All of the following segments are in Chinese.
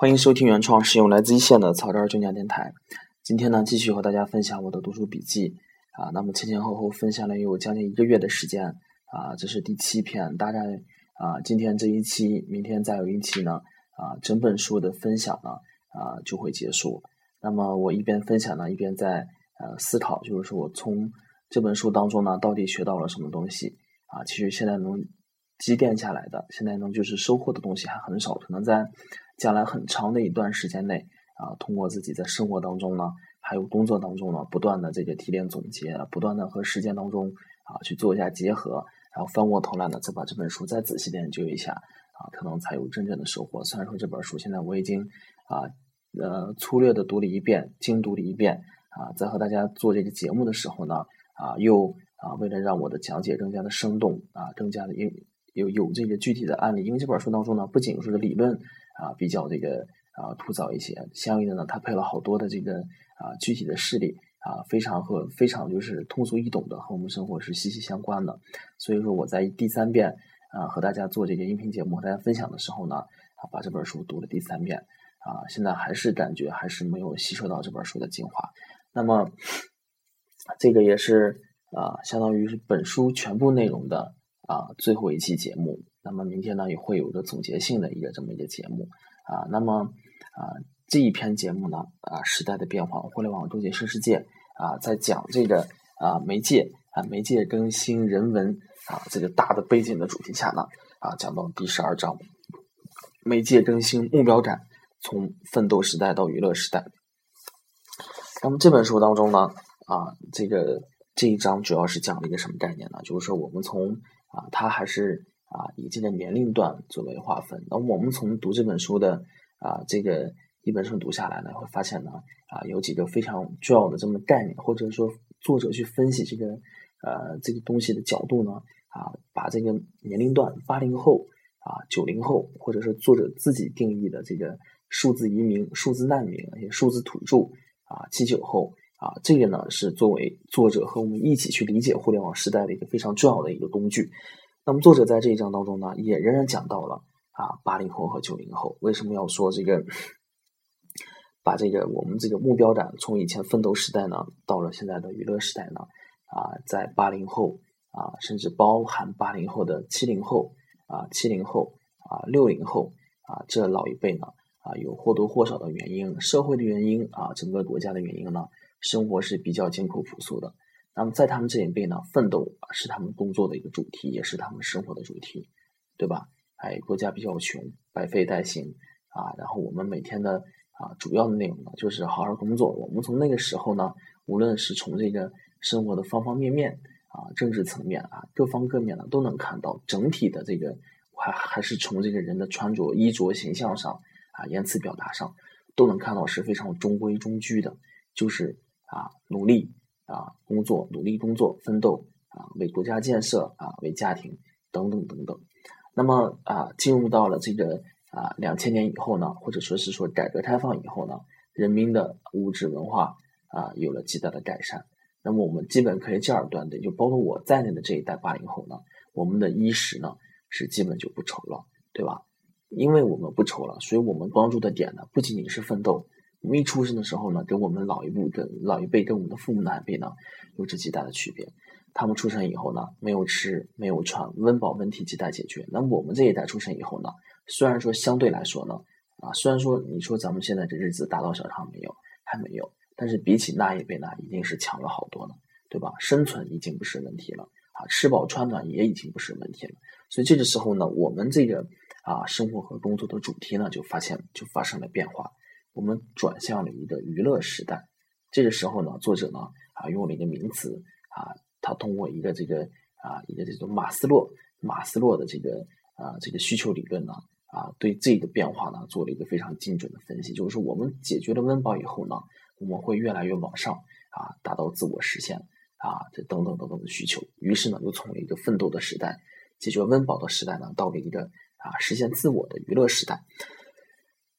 欢迎收听原创，使用来自一线的草根儿中讲电台。今天呢，继续和大家分享我的读书笔记啊。那么前前后后分享了有将近一个月的时间啊，这是第七篇。大概啊，今天这一期，明天再有一期呢啊，整本书的分享呢啊就会结束。那么我一边分享呢，一边在呃思考，就是说我从这本书当中呢，到底学到了什么东西啊？其实现在能积淀下来的，现在呢就是收获的东西还很少，可能在。将来很长的一段时间内，啊，通过自己在生活当中呢，还有工作当中呢，不断的这个提炼总结，不断的和实践当中啊去做一下结合，然后翻过头来呢，再把这本书再仔细研究一下，啊，可能才有真正的收获。虽然说这本书现在我已经啊呃粗略的读了一遍，精读了一遍，啊，在和大家做这个节目的时候呢，啊，又啊为了让我的讲解更加的生动，啊，更加的有有有这个具体的案例，因为这本书当中呢，不仅是个理论。啊，比较这个啊枯燥一些，相应的呢，它配了好多的这个啊具体的事例啊，非常和非常就是通俗易懂的，和我们生活是息息相关的。所以说我在第三遍啊和大家做这个音频节目，和大家分享的时候呢，啊把这本书读了第三遍啊，现在还是感觉还是没有吸收到这本书的精华。那么这个也是啊，相当于是本书全部内容的啊最后一期节目。那么明天呢也会有一个总结性的一个这么一个节目啊，那么啊这一篇节目呢啊时代的变化，互联网终结新世界啊，在讲这个啊媒介啊媒介更新人文啊这个大的背景的主题下呢啊讲到第十二章，媒介更新目标感，从奋斗时代到娱乐时代。那么这本书当中呢啊这个这一章主要是讲了一个什么概念呢？就是说我们从啊它还是。啊，以这个年龄段作为划分。那我们从读这本书的啊，这个一本书读下来呢，会发现呢，啊，有几个非常重要的这么概念，或者说作者去分析这个呃这个东西的角度呢，啊，把这个年龄段八零后啊、九零后，或者是作者自己定义的这个数字移民、数字难民、数字土著啊、七九后啊，这个呢是作为作者和我们一起去理解互联网时代的一个非常重要的一个工具。那么作者在这一章当中呢，也仍然讲到了啊八零后和九零后为什么要说这个，把这个我们这个目标感从以前奋斗时代呢，到了现在的娱乐时代呢，啊在八零后啊，甚至包含八零后的七零后啊七零后啊六零后啊这老一辈呢啊有或多或少的原因，社会的原因啊整个国家的原因呢，生活是比较艰苦朴素的。那么在他们这一辈呢，奋斗是他们工作的一个主题，也是他们生活的主题，对吧？哎，国家比较穷，百废待兴啊。然后我们每天的啊主要的内容呢，就是好好工作。我们从那个时候呢，无论是从这个生活的方方面面啊，政治层面啊，各方各面呢，都能看到整体的这个，还还是从这个人的穿着、衣着、形象上啊，言辞表达上，都能看到是非常中规中矩的，就是啊努力。啊，工作努力工作奋斗啊，为国家建设啊，为家庭等等等等。那么啊，进入到了这个啊两千年以后呢，或者说是说改革开放以后呢，人民的物质文化啊有了极大的改善。那么我们基本可以这样断定，就包括我在内的这一代八零后呢，我们的衣食呢是基本就不愁了，对吧？因为我们不愁了，所以我们关注的点呢不仅仅是奋斗。我们一出生的时候呢，跟我们老一辈跟老一辈跟我们的父母那一辈呢，有着极大的区别。他们出生以后呢，没有吃，没有穿，温饱问题亟待解决。那我们这一代出生以后呢，虽然说相对来说呢，啊，虽然说你说咱们现在这日子大刀小康没有，还没有，但是比起那一辈呢，已经是强了好多了，对吧？生存已经不是问题了，啊，吃饱穿暖也已经不是问题了。所以这个时候呢，我们这个啊，生活和工作的主题呢，就发现就发生了变化。我们转向了一个娱乐时代，这个时候呢，作者呢啊用了一个名词啊，他通过一个这个啊一个这种马斯洛马斯洛的这个啊这个需求理论呢啊对这个变化呢做了一个非常精准的分析，就是说我们解决了温饱以后呢，我们会越来越往上啊达到自我实现啊这等等等等的需求，于是呢又从一个奋斗的时代解决温饱的时代呢，到了一个啊实现自我的娱乐时代。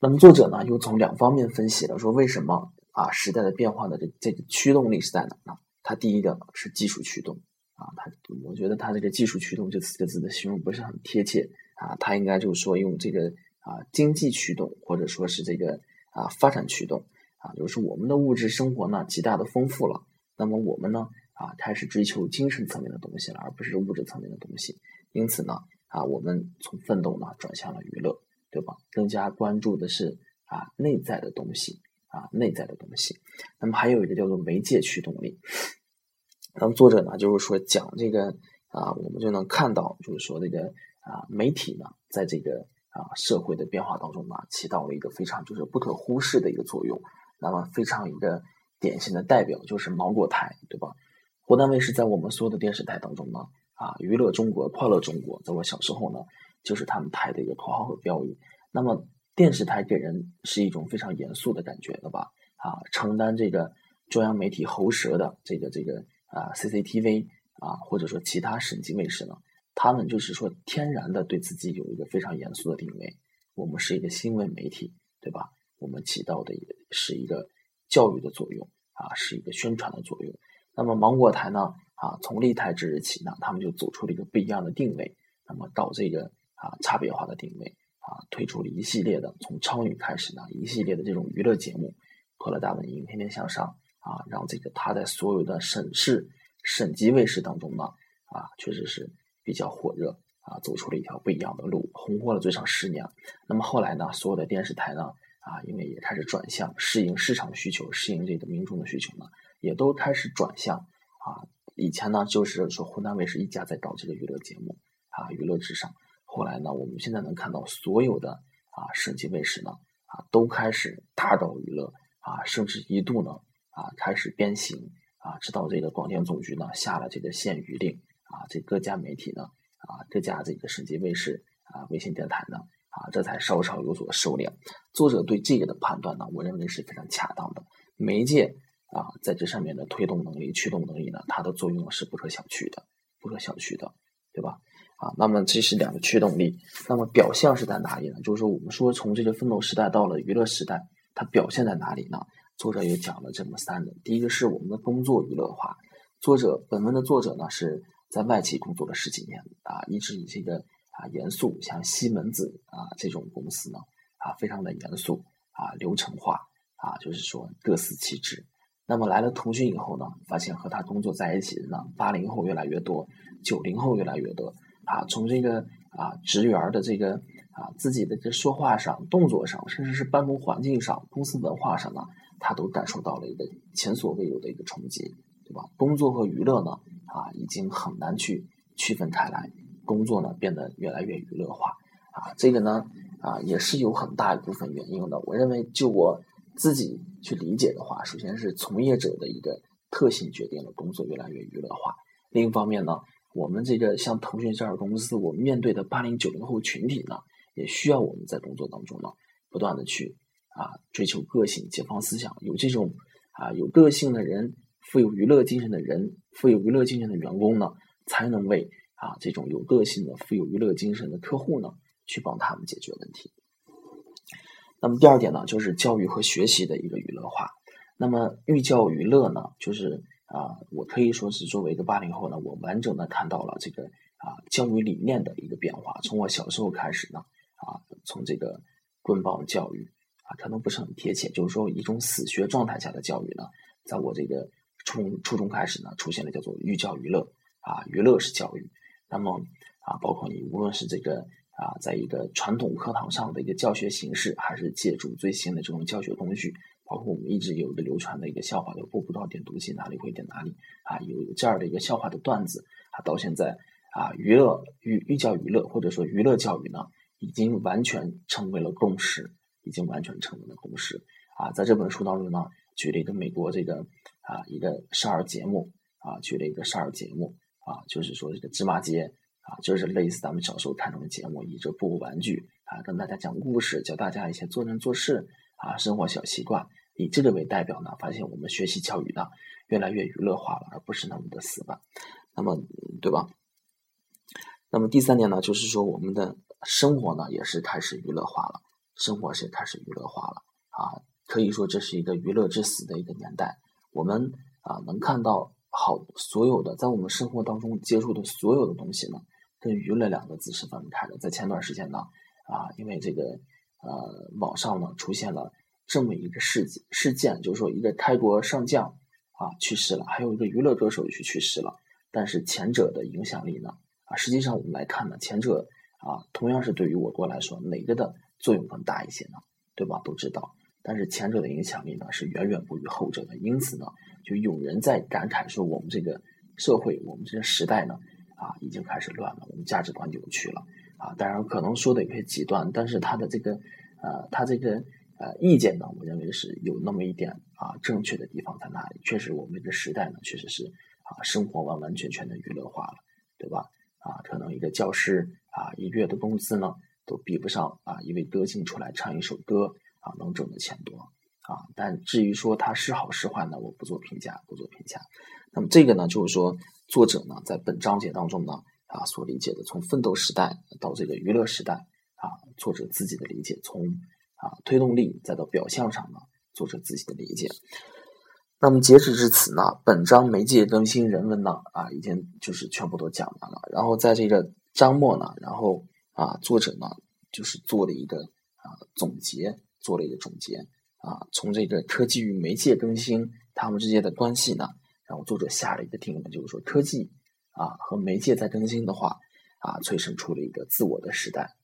那么作者呢，又从两方面分析了，说为什么啊时代的变化的这这个驱动力是在哪呢？他第一个是技术驱动啊，他我觉得他这个技术驱动这四个字的形容不是很贴切啊，他应该就是说用这个啊经济驱动，或者说是这个啊发展驱动啊，就是我们的物质生活呢极大的丰富了，那么我们呢啊开始追求精神层面的东西了，而不是物质层面的东西。因此呢啊，我们从奋斗呢转向了娱乐，对吧？更加关注的是啊内在的东西啊内在的东西。那么还有一个叫做媒介驱动力。那么作者呢就是说讲这个啊，我们就能看到，就是说这个啊媒体呢在这个啊社会的变化当中呢，起到了一个非常就是不可忽视的一个作用。那么非常一个典型的代表就是芒果台，对吧？湖南卫视在我们所有的电视台当中呢。啊，娱乐中国，快乐中国，在我小时候呢，就是他们台的一个口号和标语。那么电视台给人是一种非常严肃的感觉，对吧？啊，承担这个中央媒体喉舌的这个这个啊 CCTV 啊，或者说其他省级卫视呢，他们就是说天然的对自己有一个非常严肃的定位。我们是一个新闻媒体，对吧？我们起到的也是一个教育的作用啊，是一个宣传的作用。那么芒果台呢？啊，从立台之日起呢，他们就走出了一个不一样的定位，那么搞这个啊差别化的定位啊，推出了一系列的从超女开始呢，一系列的这种娱乐节目，快乐大本营、天天向上啊，让这个他在所有的省市、省级卫视当中呢啊，确实是比较火热啊，走出了一条不一样的路，红火了最少十年。那么后来呢，所有的电视台呢啊，因为也开始转向适应市场需求，适应这个民众的需求呢，也都开始转向啊。以前呢，就是说湖南卫视一家在搞这个娱乐节目啊，娱乐至上。后来呢，我们现在能看到所有的啊省级卫视呢啊都开始大搞娱乐啊，甚至一度呢啊开始鞭刑啊，直到这个广电总局呢下了这个限娱令啊，这各家媒体呢啊各家这个省级卫视啊卫星电台呢啊这才稍稍有所收敛。作者对这个的判断呢，我认为是非常恰当的。媒介。啊，在这上面的推动能力、驱动能力呢，它的作用是不可小觑的，不可小觑的，对吧？啊，那么这是两个驱动力，那么表象是在哪里呢？就是说，我们说从这个奋斗时代到了娱乐时代，它表现在哪里呢？作者也讲了这么三个，第一个是我们的工作娱乐化。作者本文的作者呢是在外企工作了十几年啊，一直以这个啊严肃，像西门子啊这种公司呢啊非常的严肃啊流程化啊，就是说各司其职。那么来了腾讯以后呢，发现和他工作在一起的呢，八零后越来越多，九零后越来越多啊。从这个啊职员的这个啊自己的这说话上、动作上，甚至是办公环境上、公司文化上呢，他都感受到了一个前所未有的一个冲击，对吧？工作和娱乐呢啊已经很难去区分开来，工作呢变得越来越娱乐化啊。这个呢啊也是有很大一部分原因的。我认为就我。自己去理解的话，首先是从业者的一个特性决定了工作越来越娱乐化。另一方面呢，我们这个像腾讯这样的公司，我们面对的八零九零后群体呢，也需要我们在工作当中呢，不断的去啊追求个性、解放思想。有这种啊有个性的人、富有娱乐精神的人、富有娱乐精神的员工呢，才能为啊这种有个性的、富有娱乐精神的客户呢，去帮他们解决问题。那么第二点呢，就是教育和学习的一个娱乐化。那么寓教于乐呢，就是啊，我可以说是作为一个八零后呢，我完整的看到了这个啊教育理念的一个变化。从我小时候开始呢，啊，从这个棍棒教育啊，可能不是很贴切，就是说一种死学状态下的教育呢，在我这个初初中开始呢，出现了叫做寓教于乐啊，娱乐式教育。那么啊，包括你无论是这个。啊，在一个传统课堂上的一个教学形式，还是借助最新的这种教学工具，包括我们一直有的流传的一个笑话，叫“步步到点读机，哪里会点哪里”，啊，有这样的一个笑话的段子，啊，到现在啊，娱乐寓寓教于乐，或者说娱乐教育呢，已经完全成为了共识，已经完全成为了共识。啊，在这本书当中呢，举了一个美国这个啊一个少儿节目，啊，举了一个少儿节目，啊，就是说这个芝麻街。啊，就是类似咱们小时候看那种节目，以这布偶玩具啊，跟大家讲故事，教大家一些做人做事啊，生活小习惯，以这个为代表呢，发现我们学习教育呢，越来越娱乐化了，而不是那么的死板。那么，对吧？那么第三点呢，就是说我们的生活呢，也是开始娱乐化了，生活是开始娱乐化了啊，可以说这是一个娱乐至死的一个年代。我们啊，能看到好所有的在我们生活当中接触的所有的东西呢。跟娱乐两个字是分不开的。在前段时间呢，啊，因为这个呃网上呢出现了这么一个事件事件，就是说一个开国上将啊去世了，还有一个娱乐歌手也去去世了。但是前者的影响力呢啊，实际上我们来看呢，前者啊同样是对于我国来说哪个的作用更大一些呢？对吧？都知道。但是前者的影响力呢是远远不于后者的，因此呢，就有人在感慨说我们这个社会，我们这个时代呢啊已经开始乱了，我们价值观扭曲了啊。当然可能说的有些极端，但是他的这个呃他这个呃意见呢，我认为是有那么一点啊正确的地方在那里。确实我们这时代呢确实是啊生活完完全全的娱乐化了，对吧？啊，可能一个教师啊一个月的工资呢都比不上啊一位歌星出来唱一首歌。啊，能挣的钱多啊，但至于说它是好是坏呢，我不做评价，不做评价。那么这个呢，就是说作者呢在本章节当中呢啊所理解的，从奋斗时代到这个娱乐时代啊，作者自己的理解，从啊推动力再到表象上呢，作者自己的理解。那么截止至此呢，本章媒介更新人文呢啊已经就是全部都讲完了。然后在这个章末呢，然后啊作者呢就是做了一个啊总结。做了一个总结啊，从这个科技与媒介更新它们之间的关系呢，然后作者下了一个定论，就是说科技啊和媒介在更新的话啊，催生出了一个自我的时代。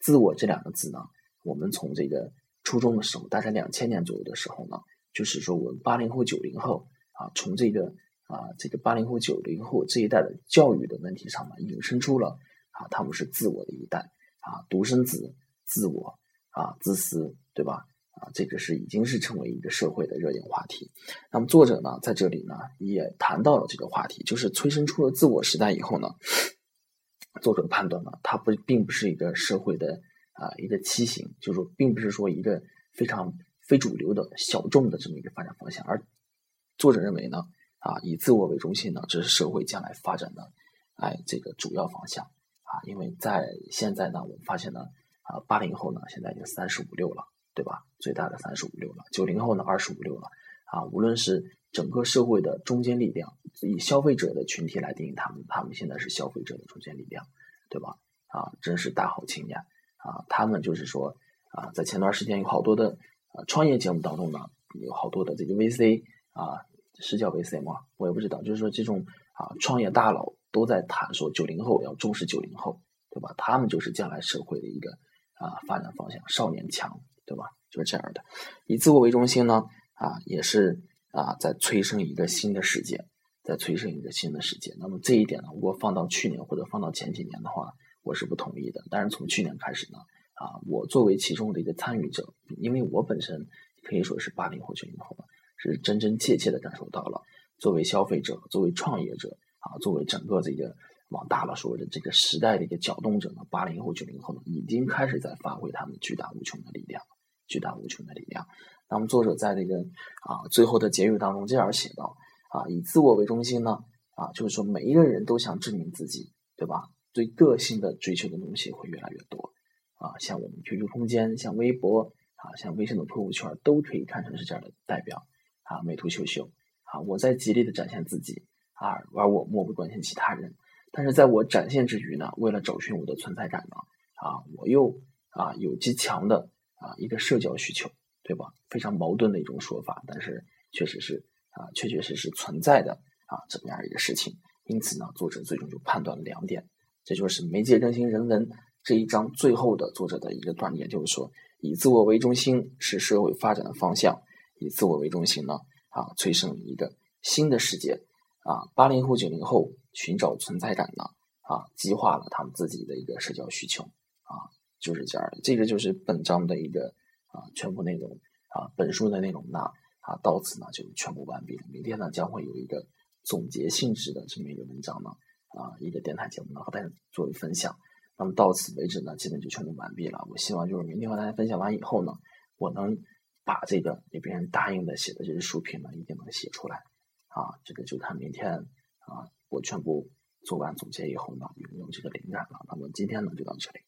自我这两个字呢，我们从这个初中的时候，大概两千年左右的时候呢，就是说我们八零后、九零后啊，从这个啊这个八零后、九零后这一代的教育的问题上呢，引申出了啊他们是自我的一代啊，独生子、自我啊、自私。对吧？啊，这个是已经是成为一个社会的热点话题。那么作者呢，在这里呢也谈到了这个话题，就是催生出了自我时代以后呢，作者判断呢，它不并不是一个社会的啊一个畸形，就是说，并不是说一个非常非主流的小众的这么一个发展方向。而作者认为呢，啊，以自我为中心呢，这是社会将来发展的哎这个主要方向啊，因为在现在呢，我们发现呢，啊，八零后呢，现在已经三十五六了。对吧？最大的三十五六了，九零后呢二十五六了，啊，无论是整个社会的中坚力量，以消费者的群体来定义他们，他们现在是消费者的中坚力量，对吧？啊，真是大好青年啊！他们就是说啊，在前段时间有好多的啊创业节目当中呢，有好多的这个 VC 啊，是叫 VC 吗？我也不知道，就是说这种啊创业大佬都在谈说九零后要重视九零后，对吧？他们就是将来社会的一个啊发展方向，少年强。对吧？就是这样的，以自我为中心呢，啊，也是啊，在催生一个新的世界，在催生一个新的世界。那么这一点呢，如果放到去年或者放到前几年的话，我是不同意的。但是从去年开始呢，啊，我作为其中的一个参与者，因为我本身可以说是八零后、九零后，是真真切切的感受到了，作为消费者、作为创业者啊，作为整个这个。往大了说的这个时代的一个搅动者呢，八零后、九零后呢，已经开始在发挥他们巨大无穷的力量，巨大无穷的力量。那么作者在这个啊最后的结语当中这样写道：啊，以自我为中心呢，啊，就是说每一个人都想证明自己，对吧？对个性的追求的东西会越来越多。啊，像我们 QQ 空间、像微博啊、像微信的朋友圈，都可以看成是这样的代表。啊，美图秀秀啊，我在极力的展现自己啊，而我漠不关心其他人。但是在我展现之余呢，为了找寻我的存在感呢，啊，我又啊有极强的啊一个社交需求，对吧？非常矛盾的一种说法，但是确实是啊，确确实实存在的啊这么样一个事情。因此呢，作者最终就判断了两点，这就是媒介更新人文这一章最后的作者的一个断点，就是说，以自我为中心是社会发展的方向，以自我为中心呢，啊，催生一个新的世界。啊，八零后、九零后寻找存在感呢，啊，激化了他们自己的一个社交需求，啊，就是这样。这个就是本章的一个啊全部内容啊，本书的内容呢，啊，到此呢就全部完毕了。明天呢将会有一个总结性质的这么一个文章呢，啊，一个电台节目呢和大家作为分享。那么到此为止呢，基本就全部完毕了。我希望就是明天和大家分享完以后呢，我能把这个给别人答应的写的这些书评呢，一定能写出来。啊，这个就看明天啊，我全部做完总结以后呢，有没有这个灵感了？那么今天呢，就到这里。